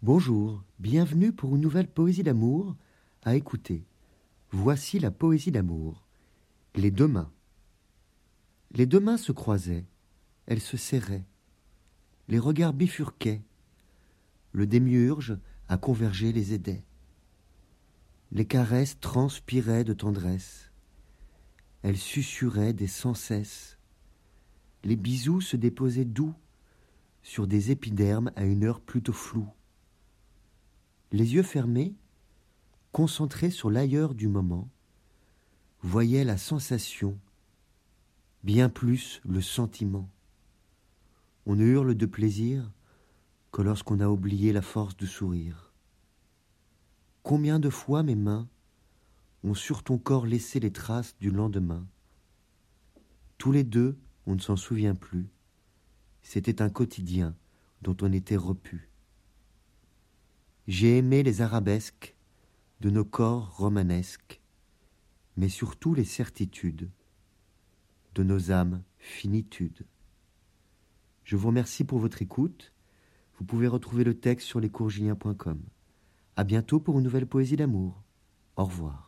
Bonjour, bienvenue pour une nouvelle poésie d'amour à écouter. Voici la poésie d'amour. Les deux mains. Les deux mains se croisaient, elles se serraient, les regards bifurquaient, le démiurge à converger les aidait. Les caresses transpiraient de tendresse, elles susurraient des sans cesse, les bisous se déposaient doux sur des épidermes à une heure plutôt floue. Les yeux fermés, concentrés sur l'ailleurs du moment, voyaient la sensation, bien plus le sentiment. On ne hurle de plaisir que lorsqu'on a oublié la force de sourire. Combien de fois mes mains ont sur ton corps laissé les traces du lendemain? Tous les deux, on ne s'en souvient plus. C'était un quotidien dont on était repu. J'ai aimé les arabesques de nos corps romanesques, mais surtout les certitudes de nos âmes finitudes. Je vous remercie pour votre écoute. Vous pouvez retrouver le texte sur lescourgiliens.com. À bientôt pour une nouvelle poésie d'amour. Au revoir.